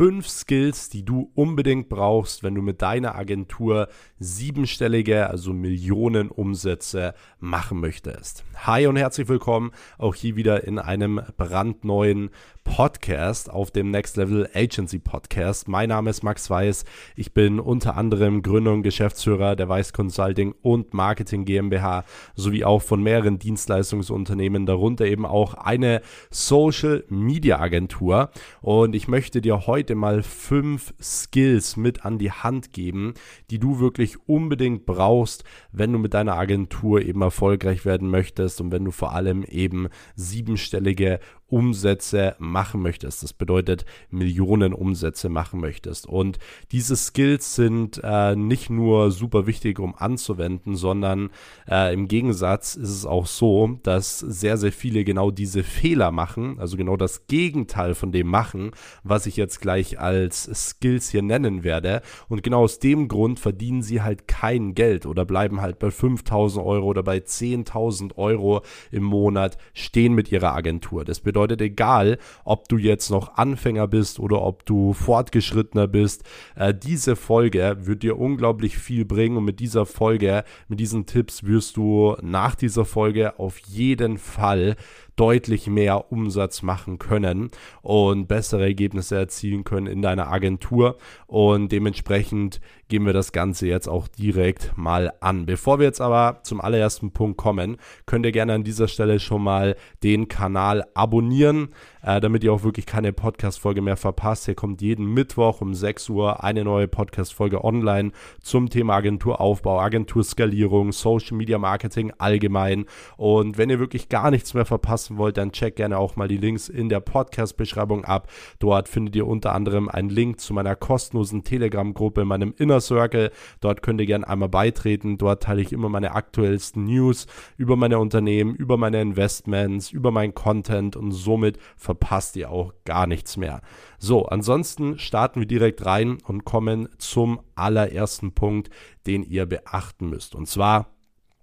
fünf Skills, die du unbedingt brauchst, wenn du mit deiner Agentur siebenstellige, also Millionen Umsätze machen möchtest. Hi und herzlich willkommen auch hier wieder in einem brandneuen Podcast auf dem Next Level Agency Podcast. Mein Name ist Max Weiß. Ich bin unter anderem Gründer und Geschäftsführer der Weiß Consulting und Marketing GmbH sowie auch von mehreren Dienstleistungsunternehmen, darunter eben auch eine Social Media Agentur. Und ich möchte dir heute mal fünf Skills mit an die Hand geben, die du wirklich unbedingt brauchst, wenn du mit deiner Agentur eben erfolgreich werden möchtest und wenn du vor allem eben siebenstellige Umsätze machen möchtest. Das bedeutet Millionen Umsätze machen möchtest. Und diese Skills sind äh, nicht nur super wichtig, um anzuwenden, sondern äh, im Gegensatz ist es auch so, dass sehr, sehr viele genau diese Fehler machen, also genau das Gegenteil von dem machen, was ich jetzt gleich als Skills hier nennen werde. Und genau aus dem Grund verdienen sie halt kein Geld oder bleiben halt bei 5000 Euro oder bei 10.000 Euro im Monat stehen mit ihrer Agentur. Das bedeutet, bedeutet, egal, ob du jetzt noch Anfänger bist oder ob du fortgeschrittener bist, äh, diese Folge wird dir unglaublich viel bringen und mit dieser Folge, mit diesen Tipps wirst du nach dieser Folge auf jeden Fall deutlich mehr Umsatz machen können und bessere Ergebnisse erzielen können in deiner Agentur. Und dementsprechend gehen wir das Ganze jetzt auch direkt mal an. Bevor wir jetzt aber zum allerersten Punkt kommen, könnt ihr gerne an dieser Stelle schon mal den Kanal abonnieren, äh, damit ihr auch wirklich keine Podcast-Folge mehr verpasst. Hier kommt jeden Mittwoch um 6 Uhr eine neue Podcast-Folge online zum Thema Agenturaufbau, Agenturskalierung, Social Media Marketing allgemein. Und wenn ihr wirklich gar nichts mehr verpassen wollt, dann checkt gerne auch mal die Links in der Podcast-Beschreibung ab. Dort findet ihr unter anderem einen Link zu meiner kostenlosen Telegram-Gruppe, meinem Inner Circle. Dort könnt ihr gerne einmal beitreten. Dort teile ich immer meine aktuellsten News über meine Unternehmen, über meine Investments, über meinen Content und somit verpasst ihr auch gar nichts mehr. So, ansonsten starten wir direkt rein und kommen zum allerersten Punkt, den ihr beachten müsst. Und zwar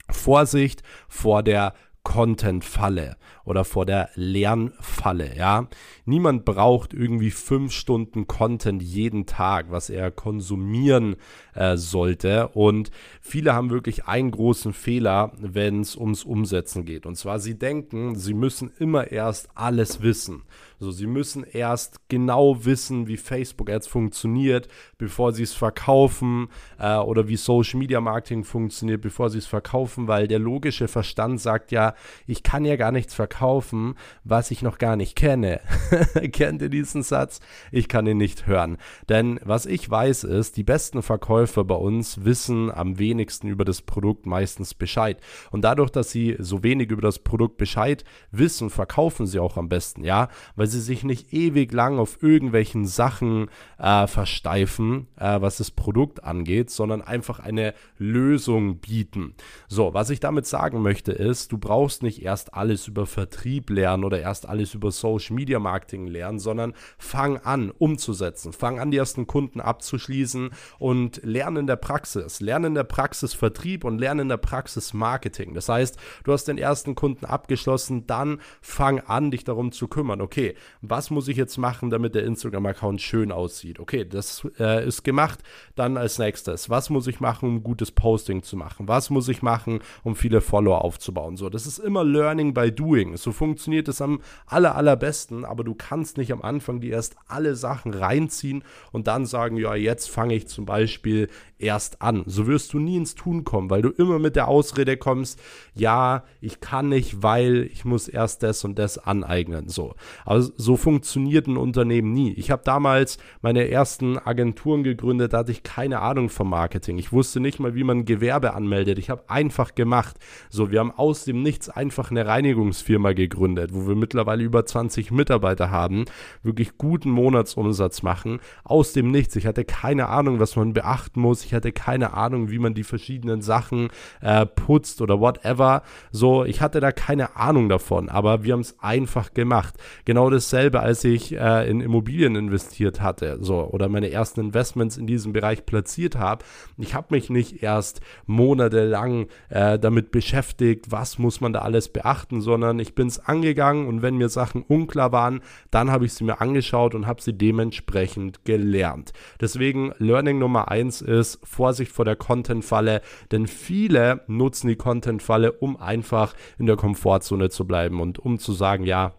Vorsicht vor der Content-Falle oder vor der Lernfalle, ja. Niemand braucht irgendwie fünf Stunden Content jeden Tag, was er konsumieren äh, sollte. Und viele haben wirklich einen großen Fehler, wenn es ums Umsetzen geht. Und zwar, sie denken, sie müssen immer erst alles wissen. So, sie müssen erst genau wissen, wie Facebook Ads funktioniert, bevor sie es verkaufen äh, oder wie Social Media Marketing funktioniert, bevor sie es verkaufen, weil der logische Verstand sagt ja, ich kann ja gar nichts verkaufen, was ich noch gar nicht kenne. Kennt ihr diesen Satz? Ich kann ihn nicht hören. Denn was ich weiß ist, die besten Verkäufer bei uns wissen am wenigsten über das Produkt meistens Bescheid. Und dadurch, dass sie so wenig über das Produkt Bescheid wissen, verkaufen sie auch am besten, ja, weil sie sich nicht ewig lang auf irgendwelchen Sachen äh, versteifen, äh, was das Produkt angeht, sondern einfach eine Lösung bieten. So, was ich damit sagen möchte ist, du brauchst nicht erst alles über Vertrieb lernen oder erst alles über Social Media Marketing lernen, sondern fang an umzusetzen, fang an die ersten Kunden abzuschließen und lerne in der Praxis, lerne in der Praxis Vertrieb und lerne in der Praxis Marketing. Das heißt, du hast den ersten Kunden abgeschlossen, dann fang an, dich darum zu kümmern. Okay, was muss ich jetzt machen, damit der Instagram-Account schön aussieht? Okay, das äh, ist gemacht. Dann als nächstes, was muss ich machen, um gutes Posting zu machen? Was muss ich machen, um viele Follower aufzubauen? So, das ist immer Learning by Doing. So funktioniert es am aller, allerbesten, aber du kannst nicht am Anfang dir erst alle Sachen reinziehen und dann sagen, ja, jetzt fange ich zum Beispiel erst an. So wirst du nie ins Tun kommen, weil du immer mit der Ausrede kommst, ja, ich kann nicht, weil ich muss erst das und das aneignen. So. Aber so funktioniert ein Unternehmen nie. Ich habe damals meine ersten Agenturen gegründet, da hatte ich keine Ahnung vom Marketing. Ich wusste nicht mal, wie man Gewerbe anmeldet. Ich habe einfach gemacht. So, wir haben aus dem Nichts einfach eine Reinigungsfirma gegründet, wo wir mittlerweile über 20 Mitarbeiter haben, wirklich guten Monatsumsatz machen. Aus dem Nichts. Ich hatte keine Ahnung, was man beachten muss. Ich hatte keine Ahnung, wie man die verschiedenen Sachen äh, putzt oder whatever. So, ich hatte da keine Ahnung davon, aber wir haben es einfach gemacht. Genau das dasselbe, als ich äh, in Immobilien investiert hatte, so oder meine ersten Investments in diesem Bereich platziert habe. Ich habe mich nicht erst monatelang äh, damit beschäftigt, was muss man da alles beachten, sondern ich bin es angegangen und wenn mir Sachen unklar waren, dann habe ich sie mir angeschaut und habe sie dementsprechend gelernt. Deswegen Learning Nummer eins ist. Vorsicht vor der Content-Falle, denn viele nutzen die Content-Falle, um einfach in der Komfortzone zu bleiben und um zu sagen, ja,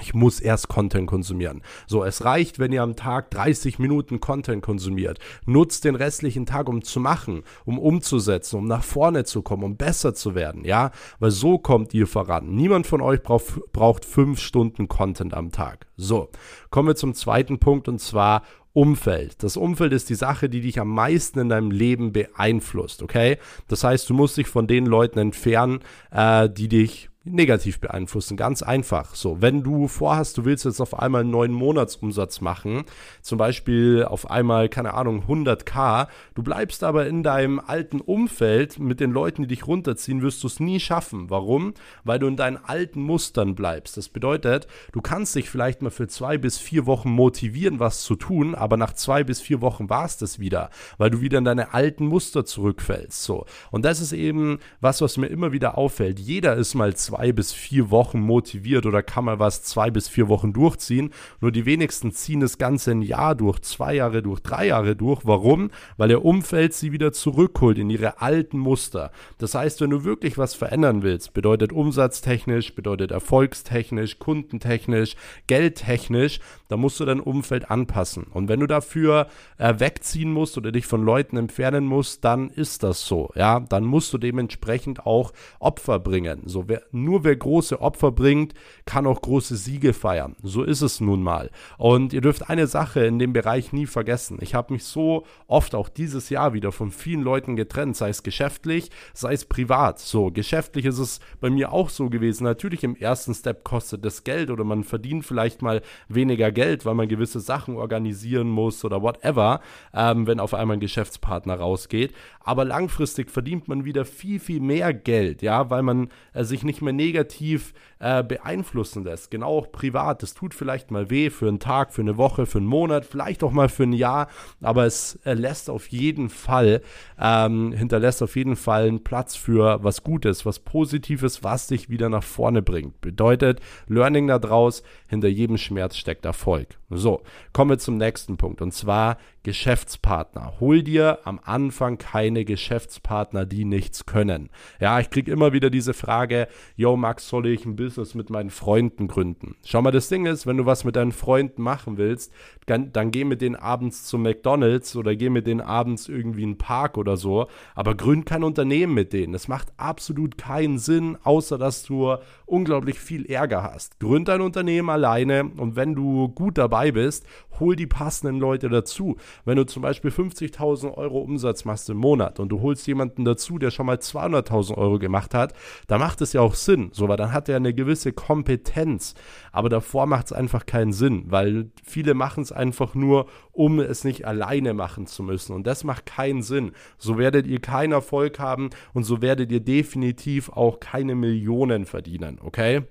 ich muss erst Content konsumieren. So, es reicht, wenn ihr am Tag 30 Minuten Content konsumiert. Nutzt den restlichen Tag, um zu machen, um umzusetzen, um nach vorne zu kommen, um besser zu werden, ja? Weil so kommt ihr voran. Niemand von euch braucht, braucht fünf Stunden Content am Tag. So, kommen wir zum zweiten Punkt und zwar Umfeld. Das Umfeld ist die Sache, die dich am meisten in deinem Leben beeinflusst, okay? Das heißt, du musst dich von den Leuten entfernen, äh, die dich negativ beeinflussen. Ganz einfach. So, wenn du vorhast, du willst jetzt auf einmal einen neuen Monatsumsatz machen, zum Beispiel auf einmal, keine Ahnung, 100k, du bleibst aber in deinem alten Umfeld mit den Leuten, die dich runterziehen, wirst du es nie schaffen. Warum? Weil du in deinen alten Mustern bleibst. Das bedeutet, du kannst dich vielleicht mal für zwei bis vier Wochen motivieren, was zu tun, aber nach zwei bis vier Wochen war es das wieder, weil du wieder in deine alten Muster zurückfällst. So. Und das ist eben was, was mir immer wieder auffällt. Jeder ist mal zwei zwei bis vier Wochen motiviert oder kann man was zwei bis vier Wochen durchziehen. Nur die wenigsten ziehen das Ganze ein Jahr durch, zwei Jahre durch, drei Jahre durch. Warum? Weil ihr Umfeld sie wieder zurückholt in ihre alten Muster. Das heißt, wenn du wirklich was verändern willst, bedeutet umsatztechnisch, bedeutet erfolgstechnisch, kundentechnisch, geldtechnisch, dann musst du dein Umfeld anpassen. Und wenn du dafür äh, wegziehen musst oder dich von Leuten entfernen musst, dann ist das so. Ja, dann musst du dementsprechend auch Opfer bringen. So, wer nur wer große Opfer bringt, kann auch große Siege feiern. So ist es nun mal. Und ihr dürft eine Sache in dem Bereich nie vergessen. Ich habe mich so oft auch dieses Jahr wieder von vielen Leuten getrennt, sei es geschäftlich, sei es privat. So, geschäftlich ist es bei mir auch so gewesen. Natürlich im ersten Step kostet das Geld oder man verdient vielleicht mal weniger Geld, weil man gewisse Sachen organisieren muss oder whatever, ähm, wenn auf einmal ein Geschäftspartner rausgeht. Aber langfristig verdient man wieder viel, viel mehr Geld, ja, weil man äh, sich nicht mehr negativ äh, beeinflussen lässt. Genau auch privat. Das tut vielleicht mal weh für einen Tag, für eine Woche, für einen Monat, vielleicht auch mal für ein Jahr, aber es äh, lässt auf jeden Fall, ähm, hinterlässt auf jeden Fall einen Platz für was Gutes, was Positives, was dich wieder nach vorne bringt. Bedeutet, Learning daraus, hinter jedem Schmerz steckt Erfolg. So, kommen wir zum nächsten Punkt und zwar Geschäftspartner. Hol dir am Anfang keine Geschäftspartner, die nichts können. Ja, ich kriege immer wieder diese Frage, yo Max, soll ich ein Business mit meinen Freunden gründen? Schau mal, das Ding ist, wenn du was mit deinen Freunden machen willst, dann, dann geh mit denen abends zu McDonalds oder geh mit denen abends irgendwie in einen Park oder so, aber gründ kein Unternehmen mit denen. Das macht absolut keinen Sinn, außer dass du unglaublich viel Ärger hast. Gründ dein Unternehmen alleine und wenn du gut dabei bist, hol die passenden Leute dazu. Wenn du zum Beispiel 50.000 Euro Umsatz machst im Monat und du holst jemanden dazu, der schon mal 200.000 Euro gemacht hat, da macht es ja auch Sinn, so, weil dann hat er eine gewisse Kompetenz. Aber davor macht es einfach keinen Sinn, weil viele machen es einfach nur, um es nicht alleine machen zu müssen. Und das macht keinen Sinn. So werdet ihr keinen Erfolg haben und so werdet ihr definitiv auch keine Millionen verdienen, okay?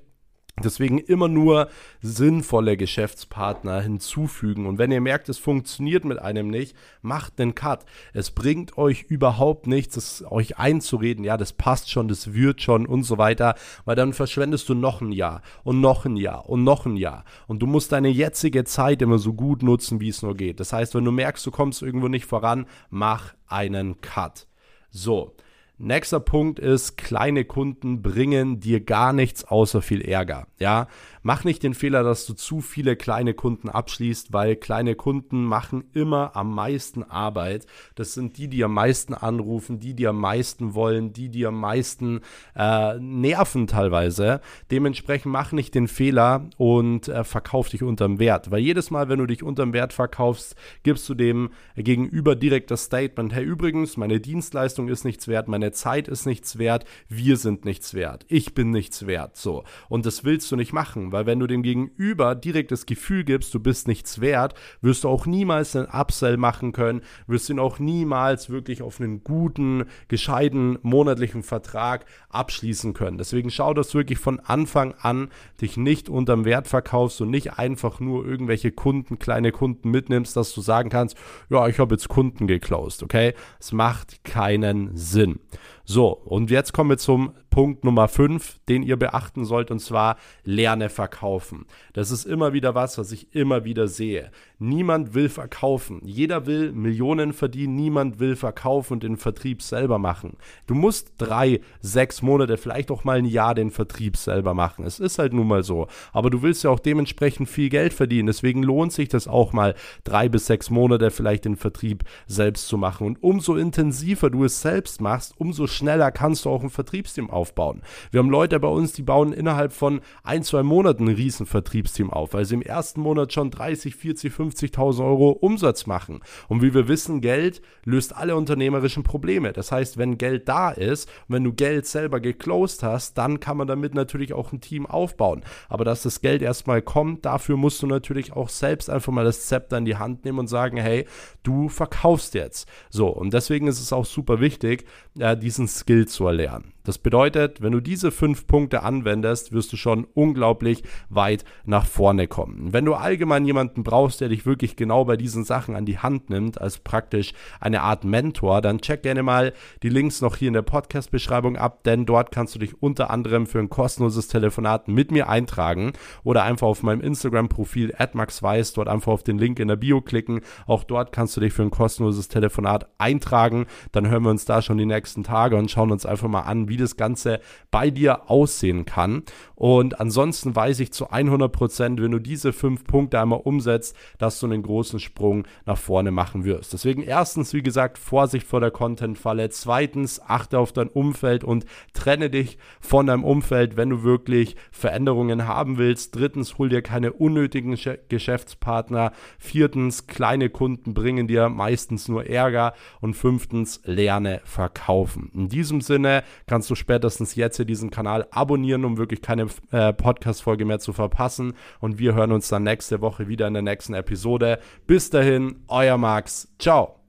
Deswegen immer nur sinnvolle Geschäftspartner hinzufügen. Und wenn ihr merkt, es funktioniert mit einem nicht, macht einen Cut. Es bringt euch überhaupt nichts, es euch einzureden, ja, das passt schon, das wird schon und so weiter, weil dann verschwendest du noch ein Jahr und noch ein Jahr und noch ein Jahr. Und du musst deine jetzige Zeit immer so gut nutzen, wie es nur geht. Das heißt, wenn du merkst, du kommst irgendwo nicht voran, mach einen Cut. So. Nächster Punkt ist, kleine Kunden bringen dir gar nichts außer viel Ärger. Ja, mach nicht den Fehler, dass du zu viele kleine Kunden abschließt, weil kleine Kunden machen immer am meisten Arbeit. Das sind die, die am meisten anrufen, die, die am meisten wollen, die, die am meisten äh, nerven teilweise. Dementsprechend mach nicht den Fehler und äh, verkauf dich unterm Wert, weil jedes Mal, wenn du dich unterm Wert verkaufst, gibst du dem Gegenüber direkt das Statement, hey übrigens, meine Dienstleistung ist nichts wert, meine deine Zeit ist nichts wert, wir sind nichts wert, ich bin nichts wert, so. Und das willst du nicht machen, weil wenn du dem Gegenüber direkt das Gefühl gibst, du bist nichts wert, wirst du auch niemals einen Upsell machen können, wirst ihn auch niemals wirklich auf einen guten, gescheiten monatlichen Vertrag abschließen können. Deswegen schau, dass du wirklich von Anfang an dich nicht unterm Wert verkaufst und nicht einfach nur irgendwelche Kunden, kleine Kunden mitnimmst, dass du sagen kannst, ja, ich habe jetzt Kunden geclosed, okay? Es macht keinen Sinn. So, und jetzt kommen wir zum Punkt Nummer 5, den ihr beachten sollt, und zwar lerne verkaufen. Das ist immer wieder was, was ich immer wieder sehe. Niemand will verkaufen. Jeder will Millionen verdienen, niemand will verkaufen und den Vertrieb selber machen. Du musst drei, sechs Monate, vielleicht auch mal ein Jahr den Vertrieb selber machen. Es ist halt nun mal so. Aber du willst ja auch dementsprechend viel Geld verdienen. Deswegen lohnt sich das auch mal drei bis sechs Monate vielleicht den Vertrieb selbst zu machen. Und umso intensiver du es selbst machst, umso schneller kannst du auch ein Vertriebsteam aufbauen. Wir haben Leute bei uns, die bauen innerhalb von ein, zwei Monaten ein riesen Vertriebsteam auf, weil sie im ersten Monat schon 30, 40, 50.000 Euro Umsatz machen. Und wie wir wissen, Geld löst alle unternehmerischen Probleme. Das heißt, wenn Geld da ist, wenn du Geld selber geclosed hast, dann kann man damit natürlich auch ein Team aufbauen. Aber dass das Geld erstmal kommt, dafür musst du natürlich auch selbst einfach mal das Zepter in die Hand nehmen und sagen, hey, du verkaufst jetzt. So, und deswegen ist es auch super wichtig, äh, diesen Skill zu erlernen. Das bedeutet, wenn du diese fünf Punkte anwendest, wirst du schon unglaublich weit nach vorne kommen. Wenn du allgemein jemanden brauchst, der dich wirklich genau bei diesen Sachen an die Hand nimmt, als praktisch eine Art Mentor, dann check gerne mal die Links noch hier in der Podcast-Beschreibung ab, denn dort kannst du dich unter anderem für ein kostenloses Telefonat mit mir eintragen oder einfach auf meinem Instagram-Profil @maxweiss dort einfach auf den Link in der Bio klicken. Auch dort kannst du dich für ein kostenloses Telefonat eintragen. Dann hören wir uns da schon die nächsten Tage und schauen uns einfach mal an, wie das Ganze bei dir aussehen kann. Und ansonsten weiß ich zu 100 Prozent, wenn du diese fünf Punkte einmal umsetzt, dass du einen großen Sprung nach vorne machen wirst. Deswegen erstens, wie gesagt, Vorsicht vor der Content-Falle. Zweitens, achte auf dein Umfeld und trenne dich von deinem Umfeld, wenn du wirklich Veränderungen haben willst. Drittens, hol dir keine unnötigen Geschäftspartner. Viertens, kleine Kunden bringen dir meistens nur Ärger. Und fünftens, lerne verkaufen. In diesem Sinne kannst kannst du spätestens jetzt hier diesen Kanal abonnieren, um wirklich keine äh, Podcast-Folge mehr zu verpassen. Und wir hören uns dann nächste Woche wieder in der nächsten Episode. Bis dahin, euer Max. Ciao.